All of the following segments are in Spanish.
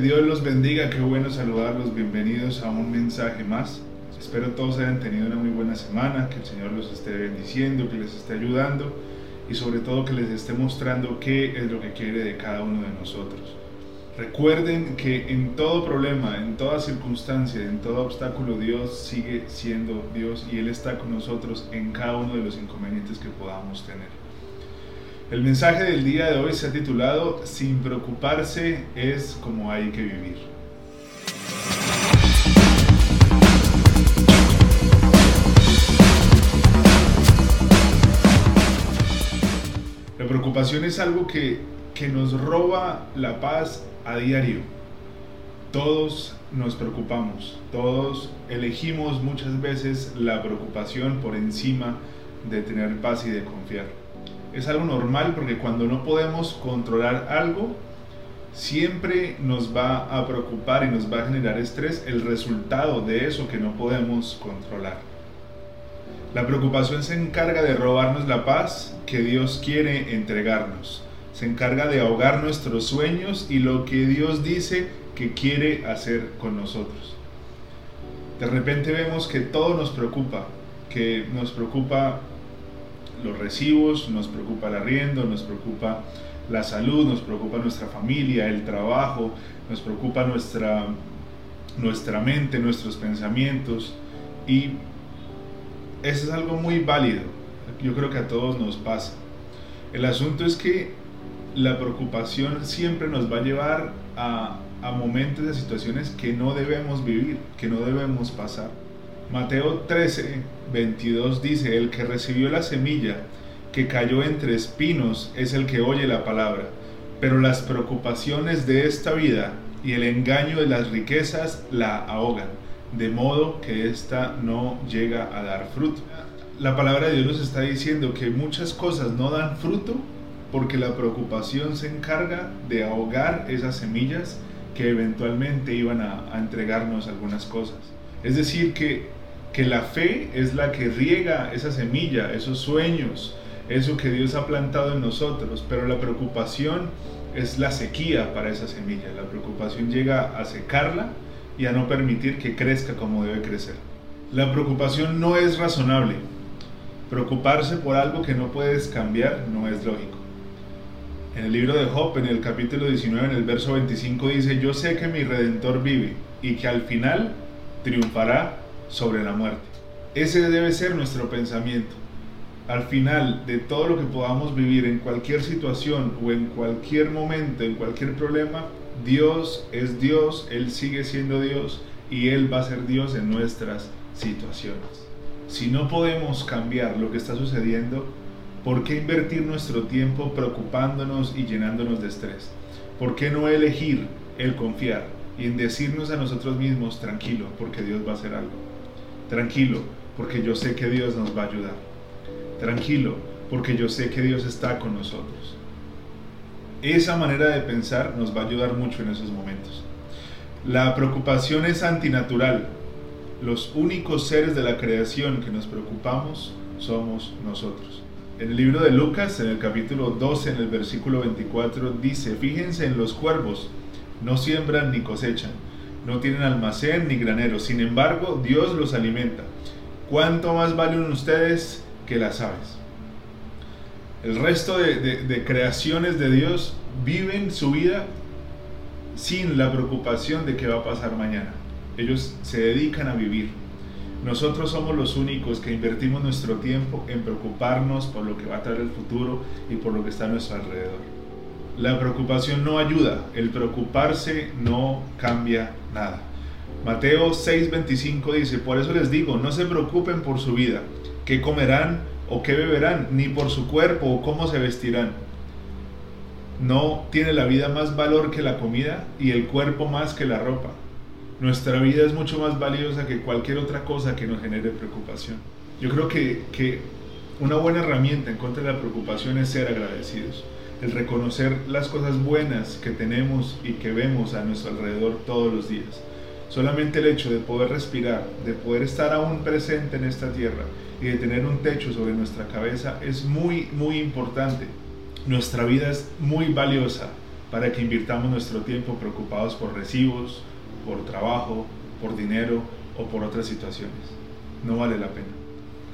Dios los bendiga, qué bueno saludarlos, bienvenidos a un mensaje más. Espero todos hayan tenido una muy buena semana, que el Señor los esté bendiciendo, que les esté ayudando y sobre todo que les esté mostrando qué es lo que quiere de cada uno de nosotros. Recuerden que en todo problema, en toda circunstancia, en todo obstáculo, Dios sigue siendo Dios y Él está con nosotros en cada uno de los inconvenientes que podamos tener. El mensaje del día de hoy se ha titulado Sin preocuparse es como hay que vivir. La preocupación es algo que, que nos roba la paz a diario. Todos nos preocupamos, todos elegimos muchas veces la preocupación por encima de tener paz y de confiar es algo normal porque cuando no podemos controlar algo, siempre nos va a preocupar y nos va a generar estrés el resultado de eso que no podemos controlar. La preocupación se encarga de robarnos la paz que Dios quiere entregarnos. Se encarga de ahogar nuestros sueños y lo que Dios dice que quiere hacer con nosotros. De repente vemos que todo nos preocupa, que nos preocupa los recibos, nos preocupa el arriendo, nos preocupa la salud, nos preocupa nuestra familia, el trabajo, nos preocupa nuestra, nuestra mente, nuestros pensamientos y eso es algo muy válido. Yo creo que a todos nos pasa. El asunto es que la preocupación siempre nos va a llevar a, a momentos de situaciones que no debemos vivir, que no debemos pasar. Mateo 13, 22 dice, el que recibió la semilla que cayó entre espinos es el que oye la palabra, pero las preocupaciones de esta vida y el engaño de las riquezas la ahogan, de modo que ésta no llega a dar fruto. La palabra de Dios nos está diciendo que muchas cosas no dan fruto porque la preocupación se encarga de ahogar esas semillas que eventualmente iban a, a entregarnos algunas cosas. Es decir, que que la fe es la que riega esa semilla, esos sueños, eso que Dios ha plantado en nosotros, pero la preocupación es la sequía para esa semilla. La preocupación llega a secarla y a no permitir que crezca como debe crecer. La preocupación no es razonable. Preocuparse por algo que no puedes cambiar no es lógico. En el libro de Job, en el capítulo 19, en el verso 25 dice, yo sé que mi redentor vive y que al final triunfará sobre la muerte. Ese debe ser nuestro pensamiento. Al final de todo lo que podamos vivir en cualquier situación o en cualquier momento, en cualquier problema, Dios es Dios, Él sigue siendo Dios y Él va a ser Dios en nuestras situaciones. Si no podemos cambiar lo que está sucediendo, ¿por qué invertir nuestro tiempo preocupándonos y llenándonos de estrés? ¿Por qué no elegir el confiar y en decirnos a nosotros mismos, tranquilo, porque Dios va a hacer algo? Tranquilo, porque yo sé que Dios nos va a ayudar. Tranquilo, porque yo sé que Dios está con nosotros. Esa manera de pensar nos va a ayudar mucho en esos momentos. La preocupación es antinatural. Los únicos seres de la creación que nos preocupamos somos nosotros. En el libro de Lucas, en el capítulo 12, en el versículo 24, dice, fíjense en los cuervos, no siembran ni cosechan no tienen almacén ni granero, sin embargo Dios los alimenta. ¿Cuánto más valen ustedes que las aves? El resto de, creaciones de Dios viven su vida sin la preocupación de qué va a pasar mañana. Ellos se dedican a vivir. Nosotros somos los únicos que invertimos nuestro tiempo en preocuparnos por lo que va a traer el futuro y por lo que está a nuestro alrededor. La preocupación no ayuda, el preocuparse no cambia nada. Mateo 6:25 dice, por eso les digo, no se preocupen por su vida, qué comerán o qué beberán, ni por su cuerpo o cómo se vestirán. No tiene la vida más valor que la comida y el cuerpo más que la ropa. Nuestra vida es mucho más valiosa que cualquier otra cosa que nos genere preocupación. Yo creo que, que una buena herramienta en contra de la preocupación es ser agradecidos el reconocer las cosas buenas que tenemos y que vemos a nuestro alrededor todos los días. Solamente el hecho de poder respirar, de poder estar aún presente en esta tierra y de tener un techo sobre nuestra cabeza es muy, muy importante. Nuestra vida es muy valiosa para que invirtamos nuestro tiempo preocupados por recibos, por trabajo, por dinero o por otras situaciones. No vale la pena.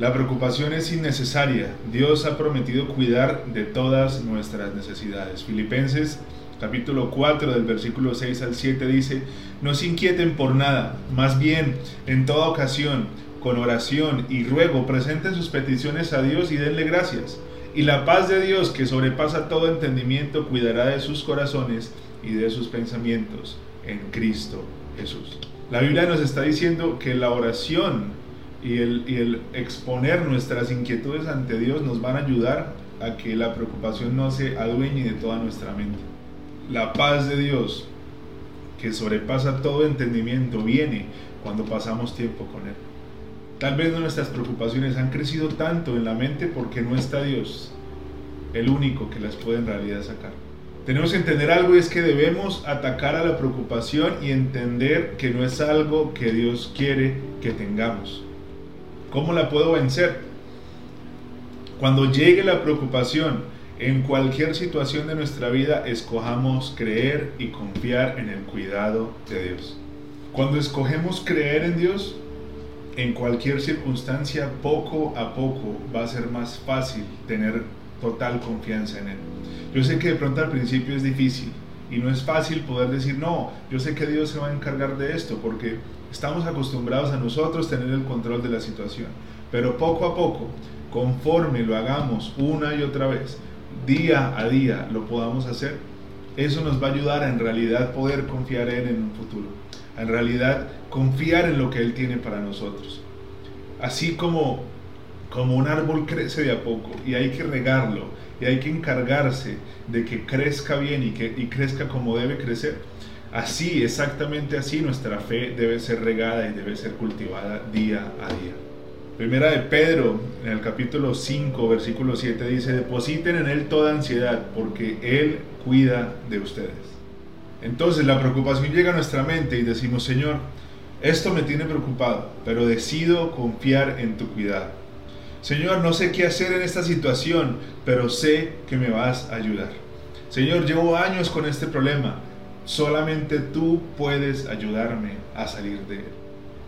La preocupación es innecesaria. Dios ha prometido cuidar de todas nuestras necesidades. Filipenses capítulo 4 del versículo 6 al 7 dice, no se inquieten por nada, más bien en toda ocasión, con oración y ruego, presenten sus peticiones a Dios y denle gracias. Y la paz de Dios, que sobrepasa todo entendimiento, cuidará de sus corazones y de sus pensamientos en Cristo Jesús. La Biblia nos está diciendo que la oración y el, exponer nuestras inquietudes ante Dios nos van a ayudar a que la preocupación no se adueñe de toda nuestra mente. La paz de Dios, que sobrepasa todo entendimiento, viene cuando pasamos tiempo con Él. Tal vez nuestras preocupaciones han crecido tanto en la mente porque no está Dios, el único que las puede en realidad sacar. Tenemos que entender algo y es que debemos atacar a la preocupación y entender que no es algo que Dios quiere que tengamos. ¿Cómo la puedo vencer? Cuando llegue la preocupación en cualquier situación de nuestra vida, escojamos creer y confiar en el cuidado de Dios. Cuando escogemos creer en Dios, en cualquier circunstancia, poco a poco va a ser más fácil tener total confianza en Él. Yo sé que de pronto al principio es difícil y no es fácil poder decir, no, yo sé que Dios se va a encargar de esto porque estamos acostumbrados a nosotros tener el control de la situación. Pero poco a poco, conforme lo hagamos una y otra vez, día a día lo podamos hacer, eso nos va a ayudar a en realidad poder confiar en Él en un futuro. A en realidad confiar en lo que Él tiene para nosotros. Así como, como un árbol crece de a poco y hay que regarlo y hay que encargarse de que crezca bien y que y crezca como debe crecer. Así, exactamente así, nuestra fe debe ser regada y debe ser cultivada día a día. Primera de Pedro, en el capítulo 5, versículo 7, dice, depositen en Él toda ansiedad, porque Él cuida de ustedes. Entonces la preocupación llega a nuestra mente y decimos, Señor, esto me tiene preocupado, pero decido confiar en tu cuidado. Señor, no sé qué hacer en esta situación, pero sé que me vas a ayudar. Señor, llevo años con este problema. Solamente tú puedes ayudarme a salir de él.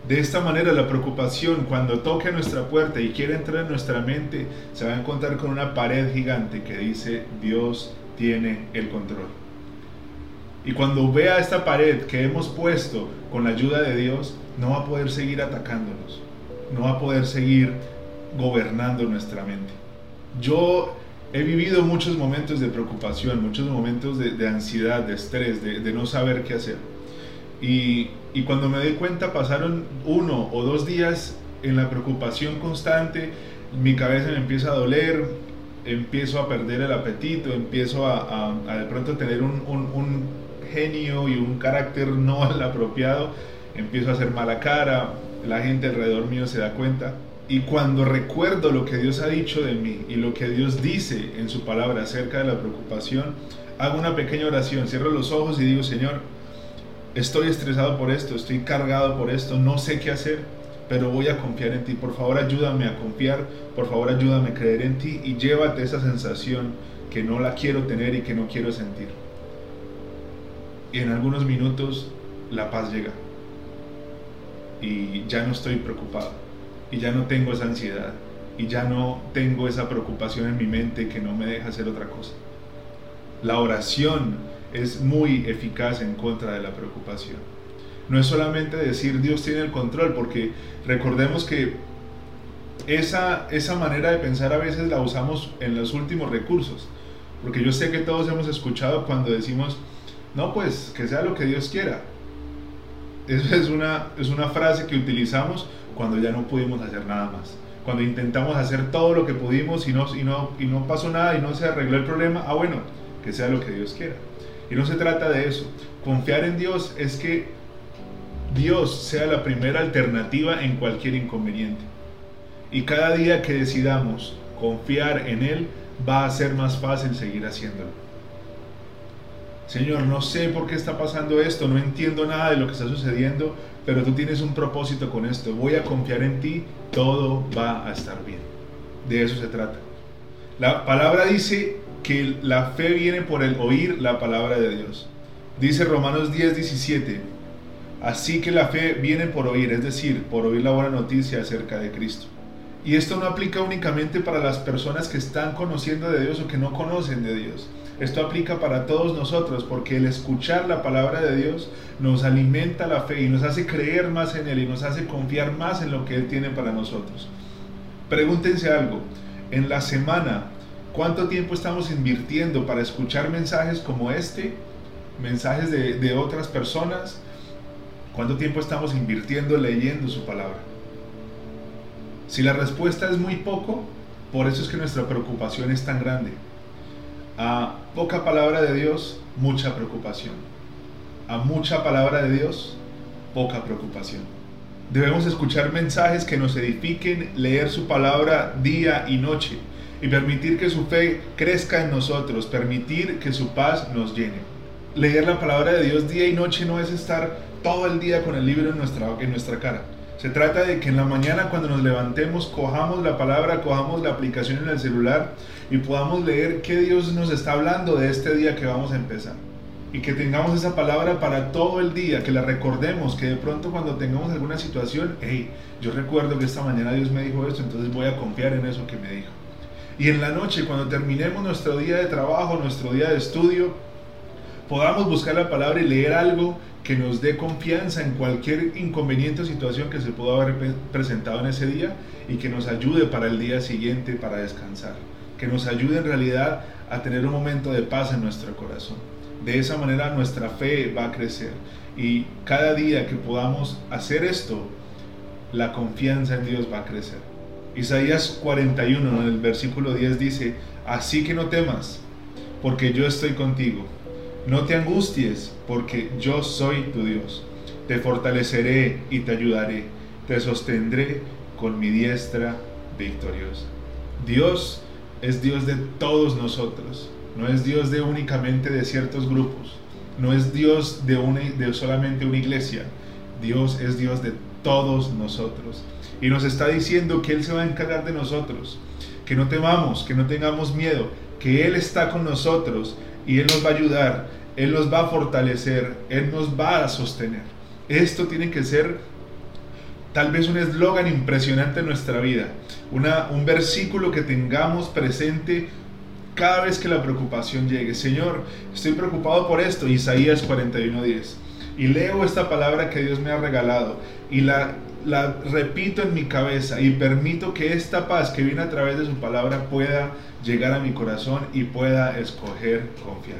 De esta manera la preocupación cuando toque nuestra puerta y quiere entrar en nuestra mente se va a encontrar con una pared gigante que dice Dios tiene el control. Y cuando vea esta pared que hemos puesto con la ayuda de Dios, no va a poder seguir atacándonos, no va a poder seguir gobernando nuestra mente. Yo he vivido muchos momentos de preocupación, muchos momentos de, ansiedad, de estrés, de, no saber qué hacer. Y, cuando me di cuenta pasaron uno o dos días en la preocupación constante, mi cabeza me empieza a doler, empiezo a perder el apetito, empiezo a, a, de pronto tener un, un genio y un carácter no al apropiado, empiezo a hacer mala cara, la gente alrededor mío se da cuenta. Y cuando recuerdo lo que Dios ha dicho de mí y lo que Dios dice en su palabra acerca de la preocupación, hago una pequeña oración, cierro los ojos y digo, Señor, estoy estresado por esto, estoy cargado por esto, no sé qué hacer, pero voy a confiar en ti. Por favor, ayúdame a confiar, por favor, ayúdame a creer en ti y llévate esa sensación que no la quiero tener y que no quiero sentir y en algunos minutos la paz llega. Y ya no estoy preocupado. Y ya no tengo esa ansiedad. Y ya no tengo esa preocupación en mi mente que no me deja hacer otra cosa. La oración es muy eficaz en contra de la preocupación. No es solamente decir Dios tiene el control, porque recordemos que esa, esa manera de pensar a veces la usamos en los últimos recursos. Porque yo sé que todos hemos escuchado cuando decimos, no, pues que sea lo que Dios quiera. Esa es una, es una frase que utilizamos cuando ya no pudimos hacer nada más. Cuando intentamos hacer todo lo que pudimos y no, y, no, y no pasó nada y no se arregló el problema, ah bueno, que sea lo que Dios quiera. Y no se trata de eso. Confiar en Dios es que Dios sea la primera alternativa en cualquier inconveniente. Y cada día que decidamos confiar en Él, va a ser más fácil seguir haciéndolo. Señor, no sé por qué está pasando esto, no entiendo nada de lo que está sucediendo, pero tú tienes un propósito con esto. Voy a confiar en ti, todo va a estar bien. De eso se trata. La palabra dice que la fe viene por el oír la palabra de Dios. Dice Romanos 10, 17. Así que la fe viene por oír, es decir, por oír la buena noticia acerca de Cristo. Y esto no aplica únicamente para las personas que están conociendo de Dios o que no conocen de Dios. Esto aplica para todos nosotros porque el escuchar la palabra de Dios nos alimenta la fe y nos hace creer más en Él y nos hace confiar más en lo que Él tiene para nosotros. Pregúntense algo, en la semana, ¿cuánto tiempo estamos invirtiendo para escuchar mensajes como este? Mensajes de, otras personas. ¿Cuánto tiempo estamos invirtiendo leyendo su palabra? Si la respuesta es muy poco, por eso es que nuestra preocupación es tan grande. A poca palabra de Dios, mucha preocupación. A mucha palabra de Dios, poca preocupación. Debemos escuchar mensajes que nos edifiquen, leer su palabra día y noche y permitir que su fe crezca en nosotros, permitir que su paz nos llene. Leer la palabra de Dios día y noche no es estar todo el día con el libro en nuestra, en nuestra cara. Se trata de que en la mañana cuando nos levantemos cojamos la palabra, cojamos la aplicación en el celular y podamos leer qué Dios nos está hablando de este día que vamos a empezar. Y que tengamos esa palabra para todo el día, que la recordemos, que de pronto cuando tengamos alguna situación, hey, yo recuerdo que esta mañana Dios me dijo esto, entonces voy a confiar en eso que me dijo. Y en la noche, cuando terminemos nuestro día de trabajo, nuestro día de estudio, podamos buscar la palabra y leer algo que nos dé confianza en cualquier inconveniente o situación que se pueda haber presentado en ese día y que nos ayude para el día siguiente para descansar, que nos ayude en realidad a tener un momento de paz en nuestro corazón. De esa manera nuestra fe va a crecer y cada día que podamos hacer esto, la confianza en Dios va a crecer. Isaías 41 en el versículo 10 dice, así que no temas, porque yo estoy contigo no te angusties, porque yo soy tu Dios. Te fortaleceré y te ayudaré. Te sostendré con mi diestra victoriosa. Dios es Dios de todos nosotros. No es Dios de únicamente de ciertos grupos. No es Dios de, una, de solamente una iglesia. Dios es Dios de todos nosotros. Y nos está diciendo que Él se va a encargar de nosotros. Que no temamos, que no tengamos miedo, que Él está con nosotros y Él nos va a ayudar, Él nos va a fortalecer, Él nos va a sostener. Esto tiene que ser tal vez un eslogan impresionante en nuestra vida, una, un versículo que tengamos presente cada vez que la preocupación llegue. Señor, estoy preocupado por esto, Isaías 41:10. Y leo esta palabra que Dios me ha regalado y la, la repito en mi cabeza y permito que esta paz que viene a través de su palabra pueda llegar a mi corazón y pueda escoger confiar.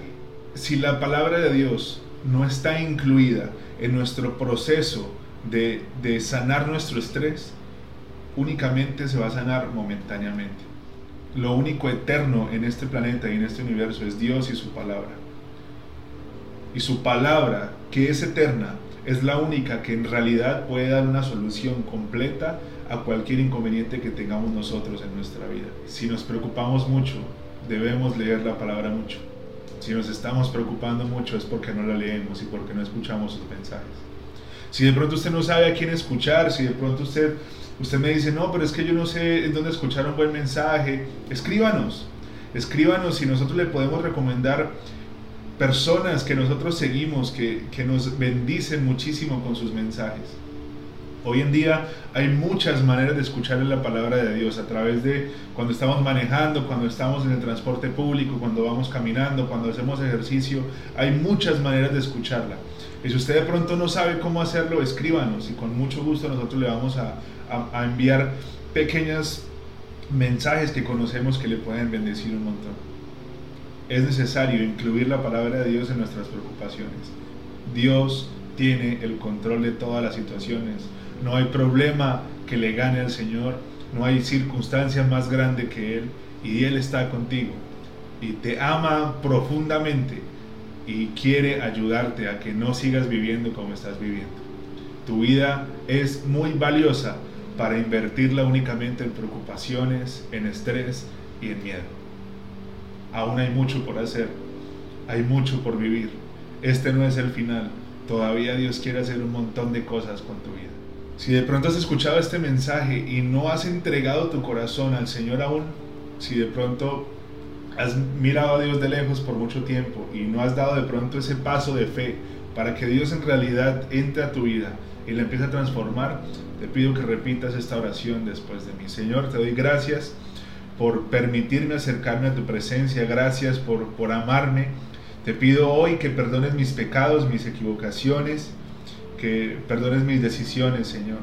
Si la palabra de Dios no está incluida en nuestro proceso de, de sanar nuestro estrés, únicamente se va a sanar momentáneamente. Lo único eterno en este planeta y en este universo es Dios y su palabra. Y su palabra, que es eterna, es la única que en realidad puede dar una solución completa a cualquier inconveniente que tengamos nosotros en nuestra vida. Si nos preocupamos mucho, debemos leer la palabra mucho. Si nos estamos preocupando mucho es porque no la leemos y porque no escuchamos sus mensajes. Si de pronto usted no sabe a quién escuchar, si de pronto usted, usted me dice, no, pero es que yo no sé en dónde escuchar un buen mensaje, escríbanos. Escríbanos y nosotros le podemos recomendar personas que nosotros seguimos, que, que nos bendicen muchísimo con sus mensajes. Hoy en día hay muchas maneras de escuchar la palabra de Dios a través de cuando estamos manejando, cuando estamos en el transporte público, cuando vamos caminando, cuando hacemos ejercicio. Hay muchas maneras de escucharla. Y si usted de pronto no sabe cómo hacerlo, escríbanos y con mucho gusto nosotros le vamos a, a, a enviar pequeños mensajes que conocemos que le pueden bendecir un montón. Es necesario incluir la palabra de Dios en nuestras preocupaciones. Dios tiene el control de todas las situaciones no hay problema que le gane al Señor, no hay circunstancia más grande que Él y Él está contigo y te ama profundamente y quiere ayudarte a que no sigas viviendo como estás viviendo. Tu vida es muy valiosa para invertirla únicamente en preocupaciones, en estrés y en miedo. Aún hay mucho por hacer, hay mucho por vivir. Este no es el final. Todavía Dios quiere hacer un montón de cosas con tu vida. Si de pronto has escuchado este mensaje y no has entregado tu corazón al Señor aún, si de pronto has mirado a Dios de lejos por mucho tiempo y no has dado de pronto ese paso de fe para que Dios en realidad entre a tu vida y la empiece a transformar, te pido que repitas esta oración después de mí. Señor, te doy gracias por permitirme acercarme a tu presencia, gracias por, por amarme. Te pido hoy que perdones mis pecados, mis equivocaciones, que perdones mis decisiones, Señor.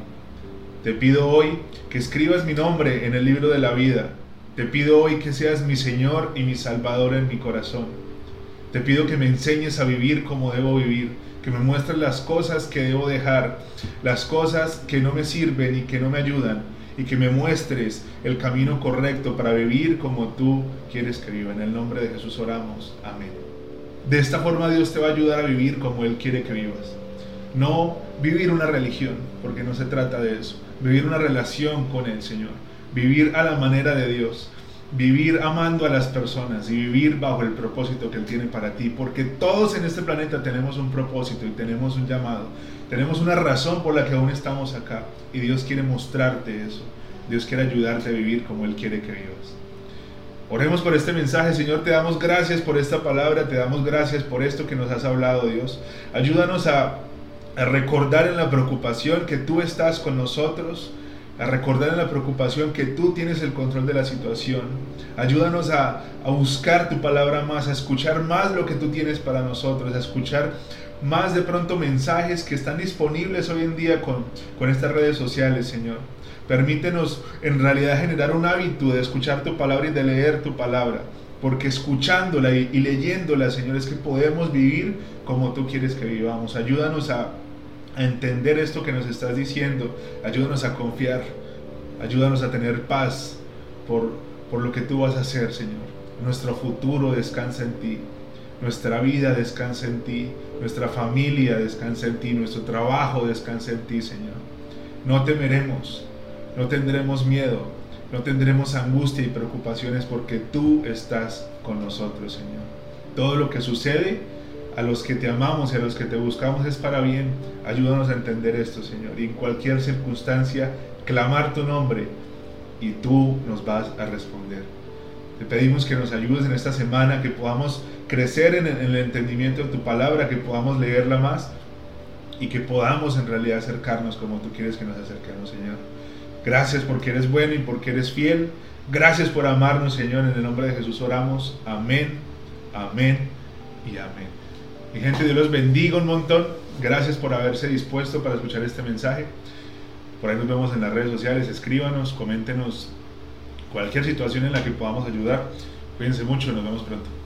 Te pido hoy que escribas mi nombre en el libro de la vida. Te pido hoy que seas mi Señor y mi Salvador en mi corazón. Te pido que me enseñes a vivir como debo vivir, que me muestres las cosas que debo dejar, las cosas que no me sirven y que no me ayudan, y que me muestres el camino correcto para vivir como tú quieres que viva. En el nombre de Jesús oramos. Amén. De esta forma Dios te va a ayudar a vivir como Él quiere que vivas. No vivir una religión, porque no se trata de eso. Vivir una relación con el Señor. Vivir a la manera de Dios. Vivir amando a las personas y vivir bajo el propósito que Él tiene para ti. Porque todos en este planeta tenemos un propósito y tenemos un llamado. Tenemos una razón por la que aún estamos acá. Y Dios quiere mostrarte eso. Dios quiere ayudarte a vivir como Él quiere que vivas. Oremos por este mensaje, Señor, te damos gracias por esta palabra, te damos gracias por esto que nos has hablado, Dios. Ayúdanos a, a recordar en la preocupación que tú estás con nosotros, a recordar en la preocupación que tú tienes el control de la situación. Ayúdanos a, a, buscar tu palabra más, a escuchar más lo que tú tienes para nosotros, a escuchar más de pronto mensajes que están disponibles hoy en día con, con estas redes sociales, Señor. Permítenos en realidad generar un hábito de escuchar tu palabra y de leer tu palabra. Porque escuchándola y, y leyéndola, Señor, es que podemos vivir como tú quieres que vivamos. Ayúdanos a, a entender esto que nos estás diciendo. Ayúdanos a confiar. Ayúdanos a tener paz por, por lo que tú vas a hacer, Señor. Nuestro futuro descansa en ti. Nuestra vida descansa en ti. Nuestra familia descansa en ti. Nuestro trabajo descansa en ti, Señor. No temeremos no tendremos miedo, no tendremos angustia y preocupaciones porque tú estás con nosotros, Señor. Todo lo que sucede a los que te amamos y a los que te buscamos es para bien. Ayúdanos a entender esto, Señor. Y en cualquier circunstancia, clamar tu nombre y tú nos vas a responder. Te pedimos que nos ayudes en esta semana, que podamos crecer en el entendimiento de tu palabra, que podamos leerla más y que podamos en realidad acercarnos como tú quieres que nos acerquemos, Señor. Gracias porque eres bueno y porque eres fiel. Gracias por amarnos, Señor. En el nombre de Jesús oramos. Amén, amén y amén. Mi gente, Dios los bendiga un montón. Gracias por haberse dispuesto para escuchar este mensaje. Por ahí nos vemos en las redes sociales. Escríbanos, coméntenos cualquier situación en la que podamos ayudar. Cuídense mucho, nos vemos pronto.